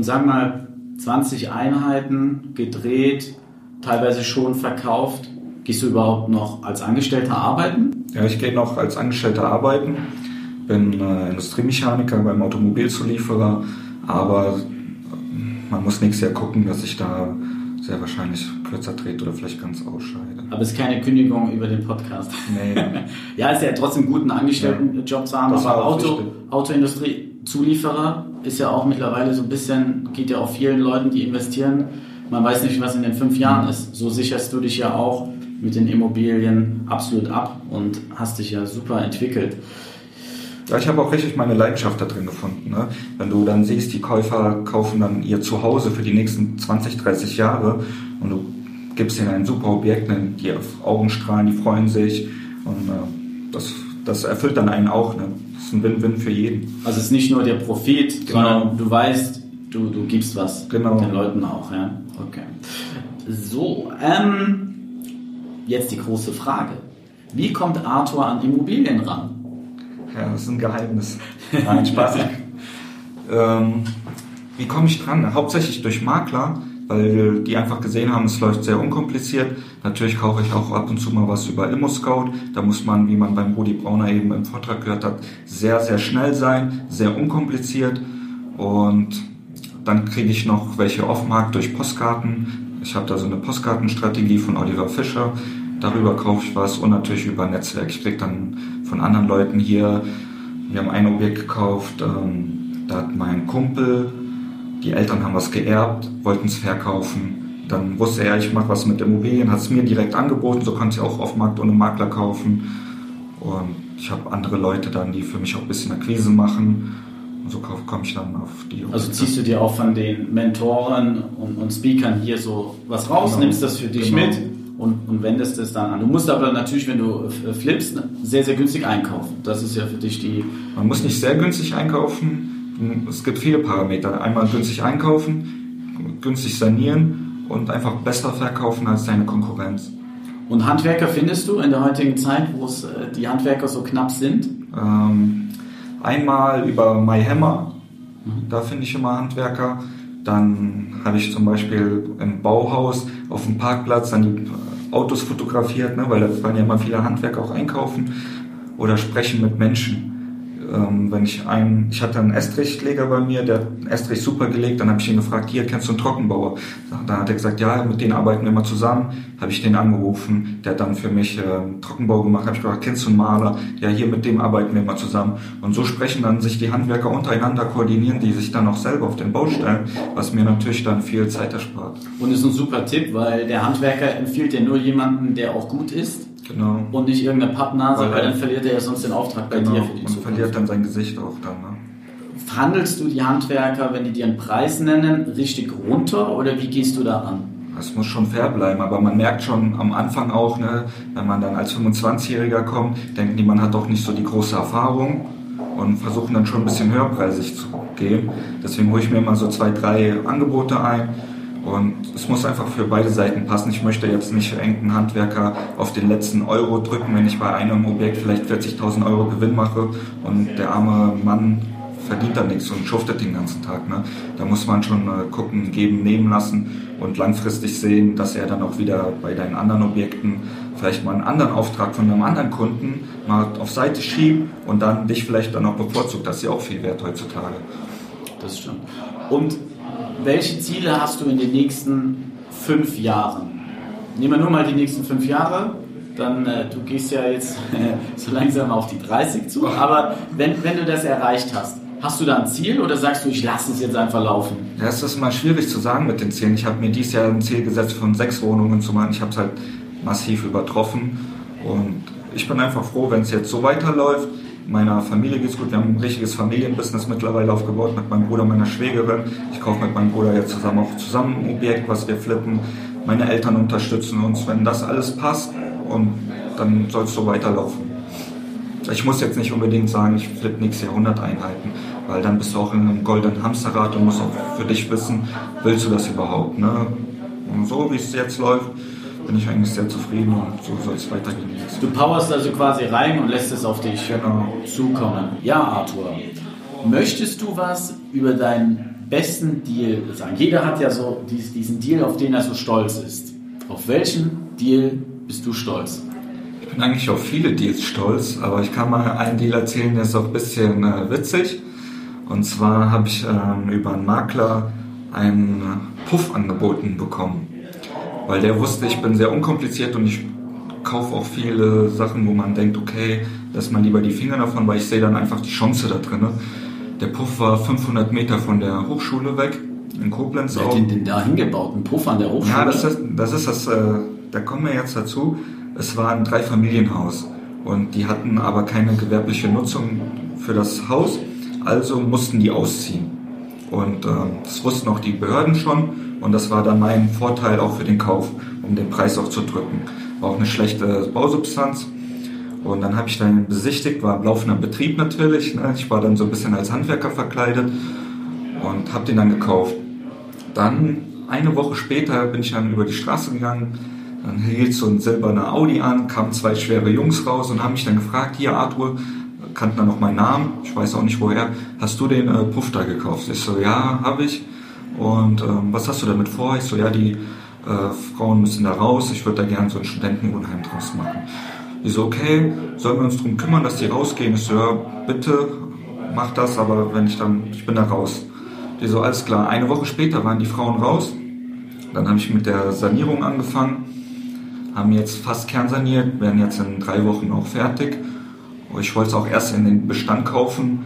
Und sag mal 20 Einheiten gedreht, teilweise schon verkauft. Gehst du überhaupt noch als Angestellter arbeiten? Ja, ich gehe noch als Angestellter arbeiten, bin äh, Industriemechaniker beim Automobilzulieferer, aber man muss nächstes Jahr gucken, dass ich da sehr wahrscheinlich kürzer trete oder vielleicht ganz ausscheide. Aber es ist keine Kündigung über den Podcast. Nee. ja, ist ja trotzdem gut, einen Angestelltenjob zu haben, aber Auto, wichtig. Autoindustrie-Zulieferer ist ja auch mittlerweile so ein bisschen, geht ja auch vielen Leuten, die investieren. Man weiß nicht, was in den fünf Jahren ist. So sicherst du dich ja auch mit den Immobilien absolut ab und hast dich ja super entwickelt. Ja, ich habe auch richtig meine Leidenschaft da drin gefunden. Ne? Wenn du dann siehst, die Käufer kaufen dann ihr Zuhause für die nächsten 20, 30 Jahre und du gibst ihnen ein super Objekt, ne? die auf Augen strahlen, die freuen sich und äh, das, das erfüllt dann einen auch. Ne? Ist ein Win-Win für jeden. Also es ist nicht nur der Profit, Genau. sondern du weißt, du, du gibst was Genau. den Leuten auch. Ja? Okay. So, ähm, jetzt die große Frage. Wie kommt Arthur an Immobilien ran? Ja, das ist ein Geheimnis. Nein, Spaß. ähm, wie komme ich dran? Hauptsächlich durch Makler, weil die einfach gesehen haben, es läuft sehr unkompliziert. Natürlich kaufe ich auch ab und zu mal was über ImmoScout. Da muss man, wie man beim Rudi Brauner eben im Vortrag gehört hat, sehr, sehr schnell sein, sehr unkompliziert. Und dann kriege ich noch welche Offmarkt durch Postkarten. Ich habe da so eine Postkartenstrategie von Oliver Fischer. Darüber kaufe ich was und natürlich über Netzwerk. Ich kriege dann von anderen Leuten hier, wir haben ein Objekt gekauft, ähm, da hat mein Kumpel, die Eltern haben was geerbt, wollten es verkaufen. Dann wusste er, ich mache was mit Immobilien, hat es mir direkt angeboten, so konnte ich auch auf Markt ohne Makler kaufen. Und ich habe andere Leute dann, die für mich auch ein bisschen Akquise machen. Und so komme komm ich dann auf die Also ziehst du dir auch von den Mentoren und, und Speakern hier so was raus, Genau. nimmst das für dich Genau. mit und, und wendest es dann an. Du musst aber natürlich, wenn du äh, flippst, sehr, sehr günstig einkaufen. Das ist ja für dich die... Man muss nicht sehr günstig einkaufen. Es gibt viele Parameter. Einmal günstig einkaufen, günstig sanieren und einfach besser verkaufen als deine Konkurrenz. Und Handwerker findest du in der heutigen Zeit, wo es äh, die Handwerker so knapp sind? Ähm, einmal über MyHammer, da finde ich immer Handwerker. Dann habe ich zum Beispiel im Bauhaus auf dem Parkplatz dann die Autos fotografiert, ne, weil da waren ja immer viele Handwerker auch einkaufen oder sprechen mit Menschen. Ähm, wenn ich einen, ich hatte einen Estrichleger bei mir, der hat einen Estrich super gelegt, dann habe ich ihn gefragt, hier kennst du einen Trockenbauer? Dann hat er gesagt, ja, mit denen arbeiten wir immer zusammen. Habe ich den angerufen, der hat dann für mich äh, Trockenbau gemacht. Habe ich gefragt, kennst du einen Maler? Ja, hier mit dem arbeiten wir immer zusammen. Und so sprechen dann sich die Handwerker untereinander, koordinieren die sich dann auch selber auf den Baustellen, was mir natürlich dann viel Zeit erspart. Und ist ein super Tipp, weil der Handwerker empfiehlt dir nur jemanden, der auch gut ist Genau. und nicht irgendeine Pappnase, Weil- weil dann verliert er ja sonst den Auftrag bei genau. dir für die Und Zukunft. verliert dann sein Gesicht auch dann. Ne? Verhandelst du die Handwerker, wenn die dir einen Preis nennen, richtig runter oder wie gehst du da an? Das muss schon fair bleiben, aber man merkt schon am Anfang auch, ne, wenn man dann als 25-Jähriger kommt, denken die, man hat doch nicht so die große Erfahrung und versuchen dann schon ein bisschen höherpreisig zu gehen. Deswegen hole ich mir immer so zwei, drei Angebote ein und es muss einfach für beide Seiten passen. Ich möchte jetzt nicht irgendeinen Handwerker auf den letzten Euro drücken, wenn ich bei einem Objekt vielleicht 40.000 Euro Gewinn mache und der arme Mann verdient da nichts und schuftet den ganzen Tag. Ne? Da muss man schon äh, gucken, geben, nehmen lassen und langfristig sehen, dass er dann auch wieder bei deinen anderen Objekten vielleicht mal einen anderen Auftrag von einem anderen Kunden mal auf Seite schiebt und dann dich vielleicht dann auch bevorzugt. Das ist ja auch viel wert heutzutage. Das stimmt. Und welche Ziele hast du in den nächsten fünf Jahren? Nehmen wir nur mal die nächsten fünf Jahre. Dann, äh, du gehst ja jetzt äh, so langsam auf die 30 zu. Aber wenn, wenn du das erreicht hast, hast du da ein Ziel oder sagst du, ich lasse es jetzt einfach laufen? Ja, es ist mal schwierig zu sagen mit den Zielen. Ich habe mir dieses Jahr ein Ziel gesetzt, von sechs Wohnungen zu machen. Ich habe es halt massiv übertroffen. Und ich bin einfach froh, wenn es jetzt so weiterläuft. Meiner Familie geht's gut. Wir haben ein richtiges Familienbusiness mittlerweile aufgebaut mit meinem Bruder, meiner Schwägerin. Ich kaufe mit meinem Bruder jetzt zusammen auch zusammen ein Objekt, was wir flippen. Meine Eltern unterstützen uns. Wenn das alles passt, und dann soll es so weiterlaufen. Ich muss jetzt nicht unbedingt sagen, ich flippe nächstes Jahr 100 Einheiten, weil dann bist du auch in einem goldenen Hamsterrad und musst auch für dich wissen, willst du das überhaupt? Ne? Und so wie es jetzt läuft, bin ich eigentlich sehr zufrieden und so soll es weitergehen. Du powerst also quasi rein und lässt es auf dich genau. zukommen. Ja, Arthur, möchtest du was über deinen besten Deal sagen? Jeder hat ja so diesen Deal, auf den er so stolz ist. Auf welchen Deal bist du stolz? Ich bin eigentlich auf viele Deals stolz, aber ich kann mal einen Deal erzählen, der ist auch ein bisschen äh, witzig. Und zwar habe ich ähm, über einen Makler einen Puff angeboten bekommen weil der wusste, ich bin sehr unkompliziert und ich kaufe auch viele Sachen, wo man denkt, okay, lass mal lieber die Finger davon, weil ich sehe dann einfach die Chance da drin. Der Puff war 500 Meter von der Hochschule weg, in Koblenz Wer hat den denn da hingebaut? Ein Puff an der Hochschule? Ja, das ist das, ist das äh, da kommen wir jetzt dazu. Es war ein Dreifamilienhaus und die hatten aber keine gewerbliche Nutzung für das Haus, also mussten die ausziehen. Und äh, das wussten auch die Behörden schon und das war dann mein Vorteil auch für den Kauf, um den Preis auch zu drücken. War auch eine schlechte Bausubstanz. Und dann habe ich dann besichtigt, war laufender Betrieb natürlich. Ne? Ich war dann so ein bisschen als Handwerker verkleidet und habe den dann gekauft. Dann eine Woche später bin ich dann über die Straße gegangen. Dann hielt so ein silberner Audi an, kamen zwei schwere Jungs raus und haben mich dann gefragt, hier Arthur, kannten dann noch meinen Namen, ich weiß auch nicht woher, hast du den äh, Puff da gekauft? Ich so, ja, habe ich. Und ähm, was hast du damit vor? Ich so, ja, die äh, Frauen müssen da raus, ich würde da gerne so ein Studentenwohnheim draus machen. Ich so, okay, sollen wir uns darum kümmern, dass die rausgehen? Ich so, ja, bitte, mach das, aber wenn ich dann, ich bin da raus. Die so, alles klar. Eine Woche später waren die Frauen raus. Dann habe ich mit der Sanierung angefangen, haben jetzt fast kernsaniert, werden jetzt in drei Wochen auch fertig. Ich wollte es auch erst in den Bestand kaufen,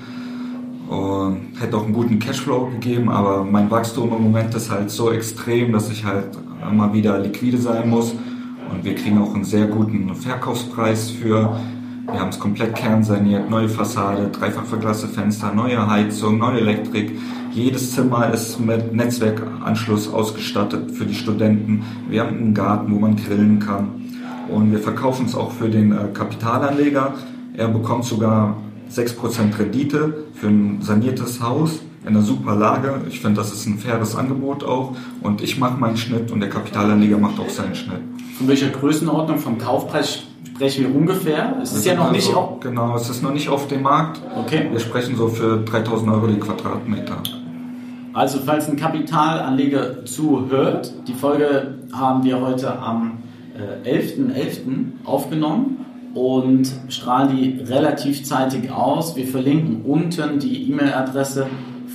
und hätte auch einen guten Cashflow gegeben, aber mein Wachstum im Moment ist halt so extrem, dass ich halt immer wieder liquide sein muss. Und wir kriegen auch einen sehr guten Verkaufspreis für. Wir haben es komplett kernsaniert, neue Fassade, dreifach verglaste Fenster, neue Heizung, neue Elektrik. Jedes Zimmer ist mit Netzwerkanschluss ausgestattet für die Studenten. Wir haben einen Garten, wo man grillen kann. Und wir verkaufen es auch für den äh, Kapitalanleger. Er bekommt sogar 6% Rendite für ein saniertes Haus in einer super Lage. Ich finde, das ist ein faires Angebot auch. Und ich mache meinen Schnitt und der Kapitalanleger macht auch seinen Schnitt. Von welcher Größenordnung vom Kaufpreis sprechen wir ungefähr? Es ist ja noch also, nicht auf... Genau, es ist noch nicht auf dem Markt. Okay. Wir sprechen so für 3000 Euro die Quadratmeter. Also falls ein Kapitalanleger zuhört, die Folge haben wir heute am 11.11. Äh, .11. aufgenommen und strahlen die relativ zeitig aus. Wir verlinken unten die E-Mail-Adresse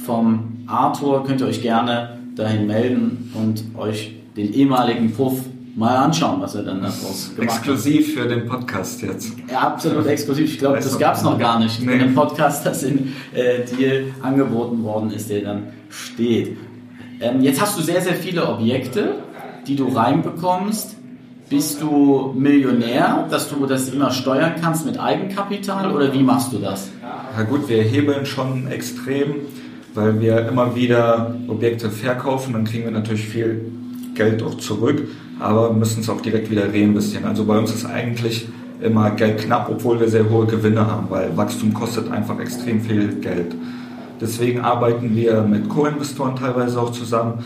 vom Arthur. Könnt ihr euch gerne dahin melden und euch den ehemaligen Puff mal anschauen, was er dann daraus gemacht exklusiv hat. Exklusiv für den Podcast jetzt. Ja, absolut exklusiv. Ich glaube, das gab es noch gar nicht nee. in dem Podcast, das in äh, Deal angeboten worden ist, der dann steht. Ähm, jetzt hast du sehr, sehr viele Objekte, die du reinbekommst. Bist du Millionär, dass du das immer steuern kannst mit Eigenkapital oder wie machst du das? Na gut, wir hebeln schon extrem, weil wir immer wieder Objekte verkaufen, dann kriegen wir natürlich viel Geld auch zurück, aber müssen es auch direkt wieder reinvestieren. Also bei uns ist eigentlich immer Geld knapp, obwohl wir sehr hohe Gewinne haben, weil Wachstum kostet einfach extrem viel Geld. Deswegen arbeiten wir mit Co-Investoren teilweise auch zusammen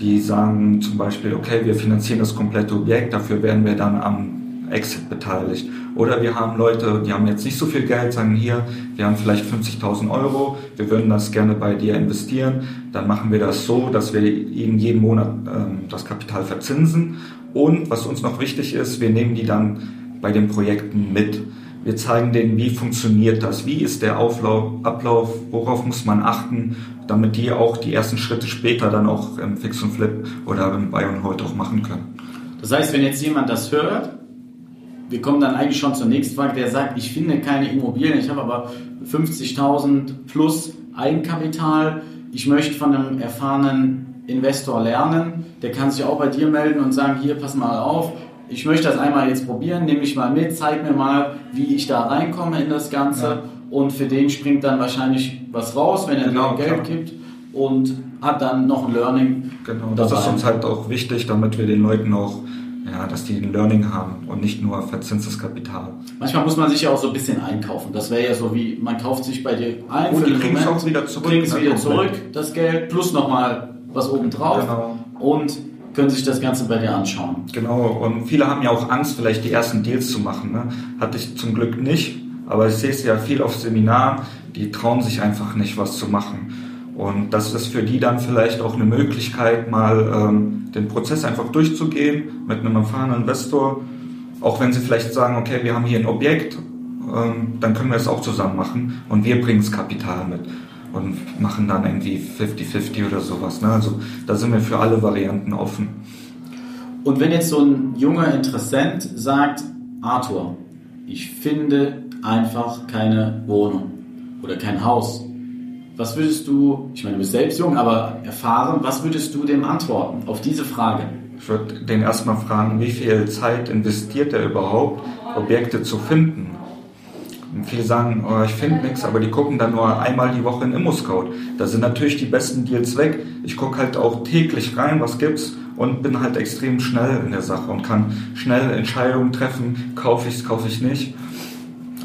die sagen zum Beispiel, okay, wir finanzieren das komplette Objekt, dafür werden wir dann am Exit beteiligt. Oder wir haben Leute, die haben jetzt nicht so viel Geld, sagen hier, wir haben vielleicht 50.000 Euro, wir würden das gerne bei dir investieren. Dann machen wir das so, dass wir ihnen jeden Monat ähm, das Kapital verzinsen. Und was uns noch wichtig ist, wir nehmen die dann bei den Projekten mit. Wir zeigen denen, wie funktioniert das, wie ist der Auflauf, Ablauf, worauf muss man achten, damit die auch die ersten Schritte später dann auch im Fix und Flip oder im Buy und Hold auch machen können. Das heißt, wenn jetzt jemand das hört, wir kommen dann eigentlich schon zur nächsten Frage, der sagt, ich finde keine Immobilien, ich habe aber 50.000 plus Eigenkapital, ich möchte von einem erfahrenen Investor lernen, der kann sich auch bei dir melden und sagen, hier, pass mal auf, ich möchte das einmal jetzt probieren, nehme ich mal mit, zeig mir mal, wie ich da reinkomme in das Ganze. Ja. Und für den springt dann wahrscheinlich was raus, wenn er Genau, Geld klar. gibt und hat dann noch ein Learning. Genau, das dabei. ist uns halt auch wichtig, damit wir den Leuten auch, ja, dass die ein Learning haben und nicht nur verzinstes Kapital. Manchmal muss man sich ja auch so ein bisschen einkaufen. Das wäre ja so wie, man kauft sich bei dir ein. Und für die kriegen's Moment, auch wieder zurück, kriegen es ne, wieder komplett. zurück, das Geld, plus nochmal was obendrauf. Genau. Und können sich das Ganze bei dir anschauen. Genau, und viele haben ja auch Angst, vielleicht die ersten Deals zu machen. Ne? Hatte ich zum Glück nicht, aber ich sehe es ja viel auf Seminaren, die trauen sich einfach nicht, was zu machen. Und das ist für die dann vielleicht auch eine Möglichkeit, mal ähm, den Prozess einfach durchzugehen mit einem erfahrenen Investor. Auch wenn sie vielleicht sagen, okay, wir haben hier ein Objekt, ähm, dann können wir es auch zusammen machen und wir bringen das Kapital mit und machen dann irgendwie 50-50 oder sowas. Ne? Also da sind wir für alle Varianten offen. Und wenn jetzt so ein junger Interessent sagt, Arthur, ich finde einfach keine Wohnung oder kein Haus. Was würdest du, ich meine, du bist selbst jung, aber erfahren, was würdest du dem antworten auf diese Frage? Ich würde den erstmal fragen, wie viel Zeit investiert er überhaupt, Objekte zu finden. Und viele sagen, oh, ich finde nichts, aber die gucken dann nur einmal die Woche in ImmoScout. Da sind natürlich die besten Deals weg. Ich gucke halt auch täglich rein, was gibt's und bin halt extrem schnell in der Sache und kann schnell Entscheidungen treffen, kaufe ich's, kaufe ich nicht.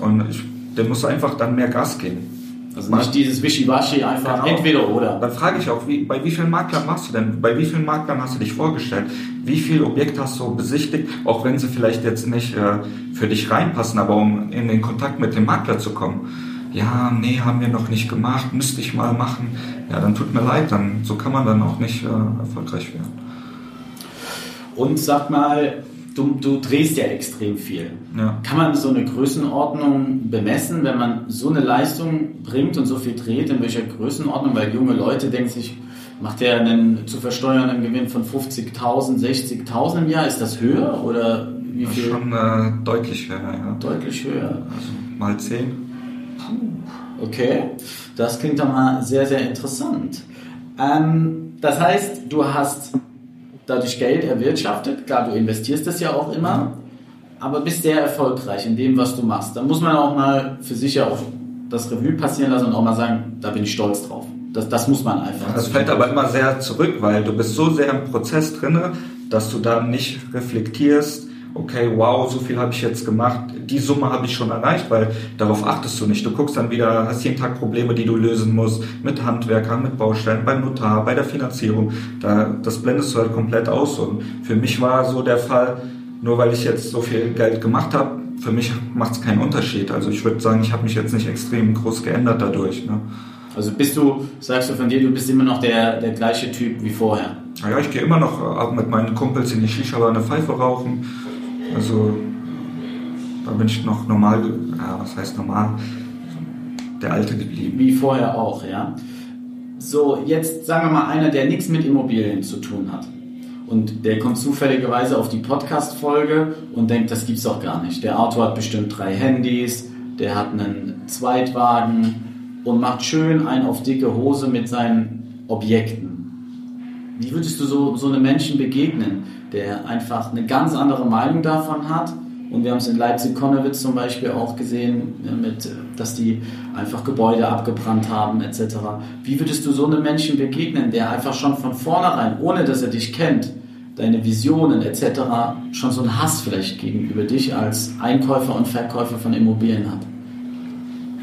Und ich, der muss einfach dann mehr Gas geben. Also nicht dieses Wischiwaschi, einfach Genau. entweder oder. Dann frage ich auch, wie, bei wie vielen Maklern machst du denn? Bei wie vielen Maklern hast du dich vorgestellt? Wie viel Objekte hast du besichtigt? Auch wenn sie vielleicht jetzt nicht äh, für dich reinpassen, aber um in den Kontakt mit dem Makler zu kommen. Ja, nee, haben wir noch nicht gemacht, müsste ich mal machen. Ja, dann tut mir leid, dann so kann man dann auch nicht äh, erfolgreich werden. Und sag mal, du, du drehst ja extrem viel. Ja. Kann man so eine Größenordnung bemessen, wenn man so eine Leistung bringt und so viel dreht, in welcher Größenordnung? Weil junge Leute denken sich, macht der einen zu versteuernden Gewinn von 50.000, 60.000 im Jahr? Ist das höher oder wie viel? schon äh, deutlich höher, ja. Deutlich höher. Also mal zehn. Okay, das klingt doch mal sehr, sehr interessant. Ähm, das heißt, du hast dadurch Geld erwirtschaftet. Klar, du investierst das ja auch immer, aber bist sehr erfolgreich in dem, was du machst. Da muss man auch mal für sich ja auch das Revue passieren lassen und auch mal sagen, da bin ich stolz drauf. Das, das muss man einfach. Das fällt aber immer sehr zurück, weil du bist so sehr im Prozess drinne, dass du dann nicht reflektierst, okay, wow, so viel habe ich jetzt gemacht, die Summe habe ich schon erreicht, weil darauf achtest du nicht. Du guckst dann wieder, hast jeden Tag Probleme, die du lösen musst, mit Handwerkern, mit Baustellen, beim Notar, bei der Finanzierung. Da, das blendest du halt komplett aus. Und für mich war so der Fall, nur weil ich jetzt so viel Geld gemacht habe, für mich macht es keinen Unterschied. Also ich würde sagen, ich habe mich jetzt nicht extrem groß geändert dadurch. Ne? Also bist du, sagst du von dir, du bist immer noch der, der gleiche Typ wie vorher. Naja, ich gehe immer noch ab mit meinen Kumpels in die Shisha eine Pfeife rauchen. Also da bin ich noch normal, ja, was heißt normal? Der Alte geblieben. Wie vorher auch, ja. So, jetzt sagen wir mal einer, der nichts mit Immobilien zu tun hat. Und der kommt zufälligerweise auf die Podcast-Folge und denkt, das gibt's doch gar nicht. Der Arthur hat bestimmt drei Handys, der hat einen Zweitwagen und macht schön ein auf dicke Hose mit seinen Objekten. Wie würdest du so, so einem Menschen begegnen, der einfach eine ganz andere Meinung davon hat? Und wir haben es in Leipzig-Konnewitz zum Beispiel auch gesehen, ja, mit, dass die einfach Gebäude abgebrannt haben etc. Wie würdest du so einem Menschen begegnen, der einfach schon von vornherein, ohne dass er dich kennt, deine Visionen etc. schon so einen Hass vielleicht gegenüber dich als Einkäufer und Verkäufer von Immobilien hat?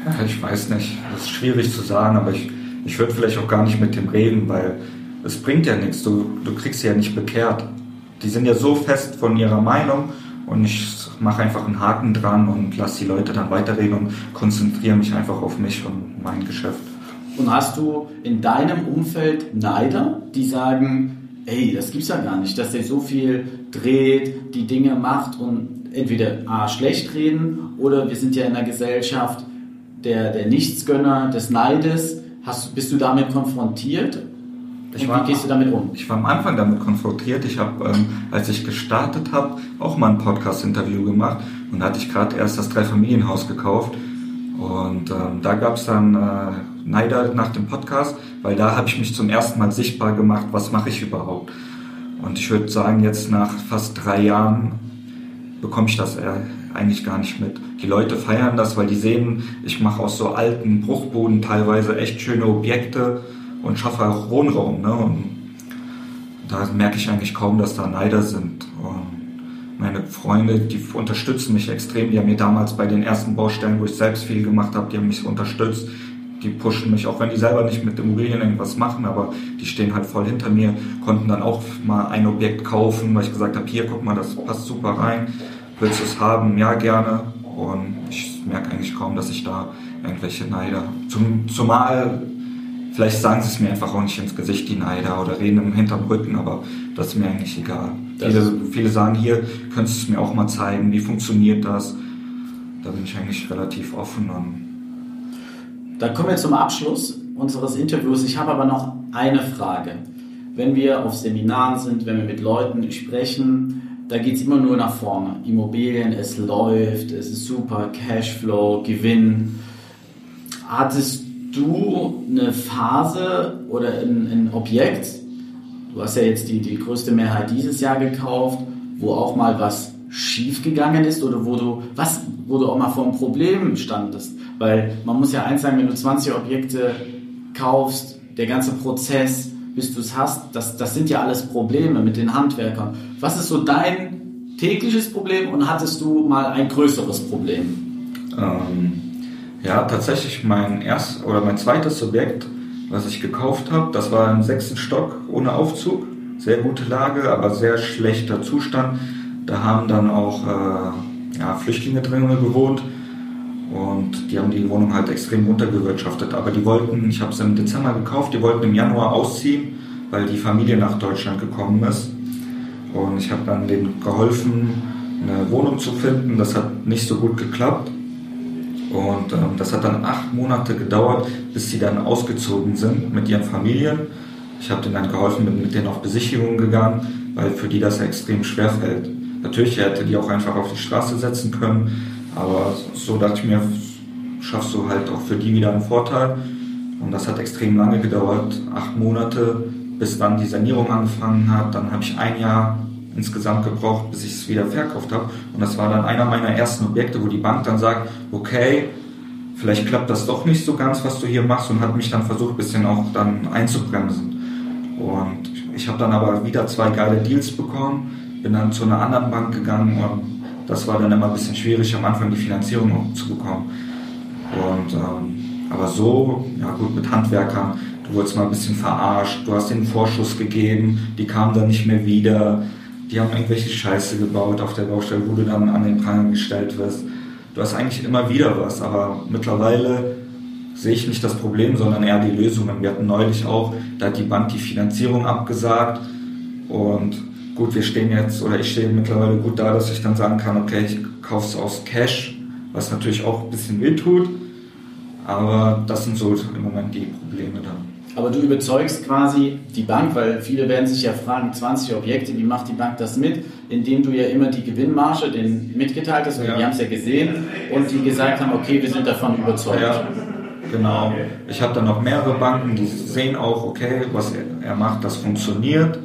Ja, ich weiß nicht, das ist schwierig zu sagen, aber ich, ich würde vielleicht auch gar nicht mit dem reden, weil es bringt ja nichts, du, du kriegst sie ja nicht bekehrt. Die sind ja so fest von ihrer Meinung und ich mache einfach einen Haken dran und lasse die Leute dann weiterreden und konzentriere mich einfach auf mich und mein Geschäft. Und hast du in deinem Umfeld Neider, die sagen, ey, das gibt's ja gar nicht, dass der so viel dreht, die Dinge macht und entweder A, schlecht reden oder wir sind ja in einer Gesellschaft der, der Nichtsgönner, des Neides. Hast, bist du damit konfrontiert? Ich und war- wie gehst du damit um? Ich war am Anfang damit konfrontiert. Ich habe, ähm, als ich gestartet habe, auch mal ein Podcast-Interview gemacht und da hatte ich gerade erst das Dreifamilienhaus gekauft und ähm, da gab es dann äh, Neider nach dem Podcast, weil da habe ich mich zum ersten Mal sichtbar gemacht, was mache ich überhaupt. Und ich würde sagen, jetzt nach fast drei Jahren bekomme ich das äh, eigentlich gar nicht mit. Die Leute feiern das, weil die sehen, ich mache aus so alten Bruchboden teilweise echt schöne Objekte und schaffe auch Wohnraum. Ne? Und da merke ich eigentlich kaum, dass da Neider sind. Und meine Freunde, die unterstützen mich extrem. Die haben mir damals bei den ersten Baustellen, wo ich selbst viel gemacht habe, die haben mich unterstützt. Die pushen mich, auch wenn die selber nicht mit Immobilien irgendwas machen, aber die stehen halt voll hinter mir, konnten dann auch mal ein Objekt kaufen, weil ich gesagt habe, hier, guck mal, das passt super rein. Willst du es haben? Ja, gerne. Und ich merke eigentlich kaum, dass ich da irgendwelche Neider. Zum, zumal, vielleicht sagen sie es mir einfach auch nicht ins Gesicht, die Neider, oder reden im hinterm Rücken, aber das ist mir eigentlich egal. Viele, viele sagen hier, könntest du es mir auch mal zeigen, wie funktioniert das? Da bin ich eigentlich relativ offen. Und Dann kommen wir zum Abschluss unseres Interviews. Ich habe aber noch eine Frage. Wenn wir auf Seminaren sind, wenn wir mit Leuten sprechen, da geht es immer nur nach vorne. Immobilien, es läuft, es ist super, Cashflow, Gewinn. Hattest du eine Phase oder ein, ein Objekt, du hast ja jetzt die, die größte Mehrheit dieses Jahr gekauft, wo auch mal was schiefgegangen ist oder wo du, was, wo du auch mal vor einem Problem standest? Weil man muss ja eins sagen, wenn du 20 Objekte kaufst, der ganze Prozess, bis du es hast, das, das sind ja alles Probleme mit den Handwerkern. Was ist so dein tägliches Problem und hattest du mal ein größeres Problem? Ähm, ja, tatsächlich mein erst oder mein zweites Objekt, was ich gekauft habe, das war im sechsten Stock ohne Aufzug. Sehr gute Lage, aber sehr schlechter Zustand. Da haben dann auch äh, ja, Flüchtlinge drin gewohnt und die haben die Wohnung halt extrem runtergewirtschaftet. Aber die wollten, ich habe es im Dezember gekauft, die wollten im Januar ausziehen, weil die Familie nach Deutschland gekommen ist. Und ich habe dann denen geholfen, eine Wohnung zu finden. Das hat nicht so gut geklappt. Und ähm, das hat dann acht Monate gedauert, bis sie dann ausgezogen sind mit ihren Familien. Ich habe denen dann geholfen, bin mit denen auf Besichtigungen gegangen, weil für die das ja extrem schwer fällt. Natürlich hätte die auch einfach auf die Straße setzen können, aber so dachte ich mir, schaffst du halt auch für die wieder einen Vorteil. Und das hat extrem lange gedauert, acht Monate, bis dann die Sanierung angefangen hat. Dann habe ich ein Jahr insgesamt gebraucht, bis ich es wieder verkauft habe. Und das war dann einer meiner ersten Objekte, wo die Bank dann sagt, okay, vielleicht klappt das doch nicht so ganz, was du hier machst und hat mich dann versucht, ein bisschen auch dann einzubremsen. Und ich habe dann aber wieder zwei geile Deals bekommen, bin dann zu einer anderen Bank gegangen und das war dann immer ein bisschen schwierig, am Anfang die Finanzierung zu bekommen. Und, ähm, aber so, ja gut, mit Handwerkern, du wurdest mal ein bisschen verarscht, du hast den Vorschuss gegeben, die kamen dann nicht mehr wieder, die haben irgendwelche Scheiße gebaut auf der Baustelle, wo du dann an den Pranger gestellt wirst. Du hast eigentlich immer wieder was, aber mittlerweile sehe ich nicht das Problem, sondern eher die Lösungen. Wir hatten neulich auch, da hat die Bank die Finanzierung abgesagt und gut, wir stehen jetzt, oder ich stehe mittlerweile gut da, dass ich dann sagen kann, okay, ich kaufe es aus Cash, was natürlich auch ein bisschen weh tut, aber das sind so im Moment die Probleme dann. Aber du überzeugst quasi die Bank, weil viele werden sich ja fragen, 20 Objekte, wie macht die Bank das mit? Indem du ja immer die Gewinnmarge denen mitgeteilt hast, ja. die haben es ja gesehen und die gesagt haben, okay, wir sind davon überzeugt. Ja, genau. Ich habe dann noch mehrere Banken, die sehen auch, okay, was er macht, das funktioniert.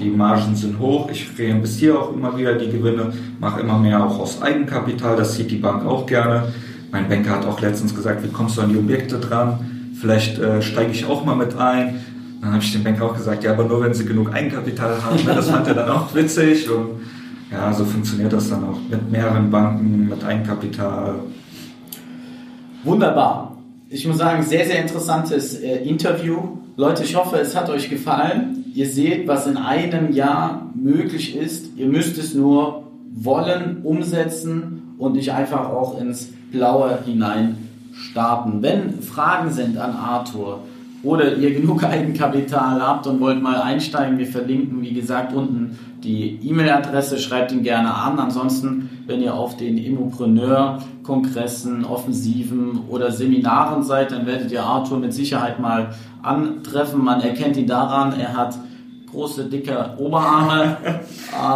Die Margen sind hoch, ich reinvestiere auch immer wieder die Gewinne, mache immer mehr auch aus Eigenkapital, das sieht die Bank auch gerne. Mein Banker hat auch letztens gesagt, wie kommst du an die Objekte dran? Vielleicht äh, steige ich auch mal mit ein. Dann habe ich dem Banker auch gesagt, ja, aber nur wenn sie genug Eigenkapital haben. Das fand er dann auch witzig. Und ja, so funktioniert das dann auch mit mehreren Banken, mit Eigenkapital. Wunderbar. Ich muss sagen, sehr, sehr interessantes äh, Interview. Leute, ich hoffe, es hat euch gefallen. Ihr seht, was in einem Jahr möglich ist. Ihr müsst es nur wollen, umsetzen und nicht einfach auch ins Blaue hinein starten. Wenn Fragen sind an Arthur oder ihr genug Eigenkapital habt und wollt mal einsteigen, wir verlinken, wie gesagt, unten die E-Mail-Adresse, schreibt ihn gerne an. Ansonsten, wenn ihr auf den Immopreneur-Kongressen, Offensiven oder Seminaren seid, dann werdet ihr Arthur mit Sicherheit mal antreffen. Man erkennt ihn daran, er hat große, dicke Oberarme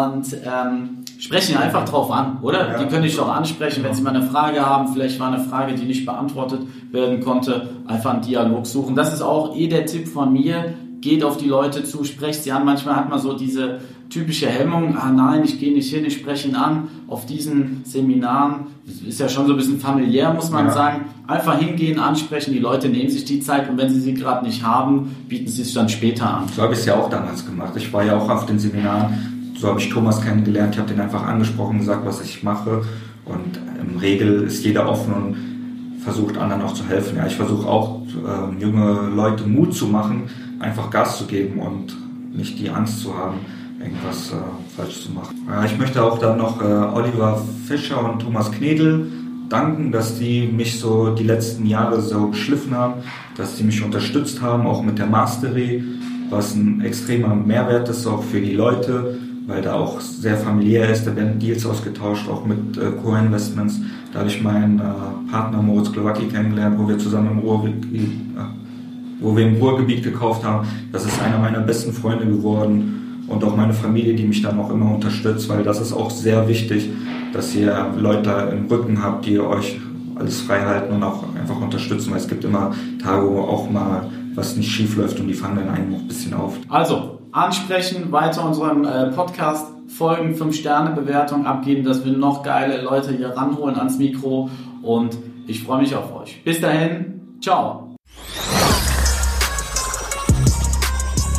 und ähm, sprechen einfach drauf an, oder? Ja. Die können dich doch ansprechen, wenn sie mal eine Frage haben. Vielleicht war eine Frage, die nicht beantwortet werden konnte. Einfach einen Dialog suchen. Das ist auch eh der Tipp von mir. Geht auf die Leute zu, sprecht sie an. Manchmal hat man so diese typische Hemmung, ah nein, ich gehe nicht hin, ich spreche ihn an auf diesen Seminaren. Das ist ja schon so ein bisschen familiär, muss man Ja. sagen. Einfach hingehen, ansprechen, die Leute nehmen sich die Zeit und wenn sie sie gerade nicht haben, bieten sie es dann später an. So habe ich es ja auch damals gemacht. Ich war ja auch auf den Seminaren. So habe ich Thomas kennengelernt. Ich habe den einfach angesprochen, gesagt, was ich mache. Und im Regel ist jeder offen und versucht anderen auch zu helfen. Ja, ich versuche auch ähm, junge Leute Mut zu machen, einfach Gas zu geben und nicht die Angst zu haben, irgendwas äh, falsch zu machen. Ja, ich möchte auch dann noch äh, Oliver Fischer und Thomas Knedel danken, dass die mich so die letzten Jahre so geschliffen haben, dass sie mich unterstützt haben, auch mit der Mastery, was ein extremer Mehrwert ist auch für die Leute, weil da auch sehr familiär ist. Da werden Deals ausgetauscht, auch mit äh, Co-Investments. Da habe ich meinen äh, Partner Moritz Glowacki kennengelernt, wo wir zusammen im Ruhrgebiet, äh, wo wir im Ruhrgebiet gekauft haben. Das ist einer meiner besten Freunde geworden und auch meine Familie, die mich dann auch immer unterstützt, weil das ist auch sehr wichtig, dass ihr Leute im Rücken habt, die euch alles frei halten und auch einfach unterstützen, weil es gibt immer Tage, wo auch mal was nicht schief läuft und die fangen dann einen noch ein bisschen auf. Also, ansprechen, weiter unserem äh, Podcast folgen, 5-Sterne-Bewertung abgeben, dass wir noch geile Leute hier ranholen ans Mikro und ich freue mich auf euch. Bis dahin, ciao.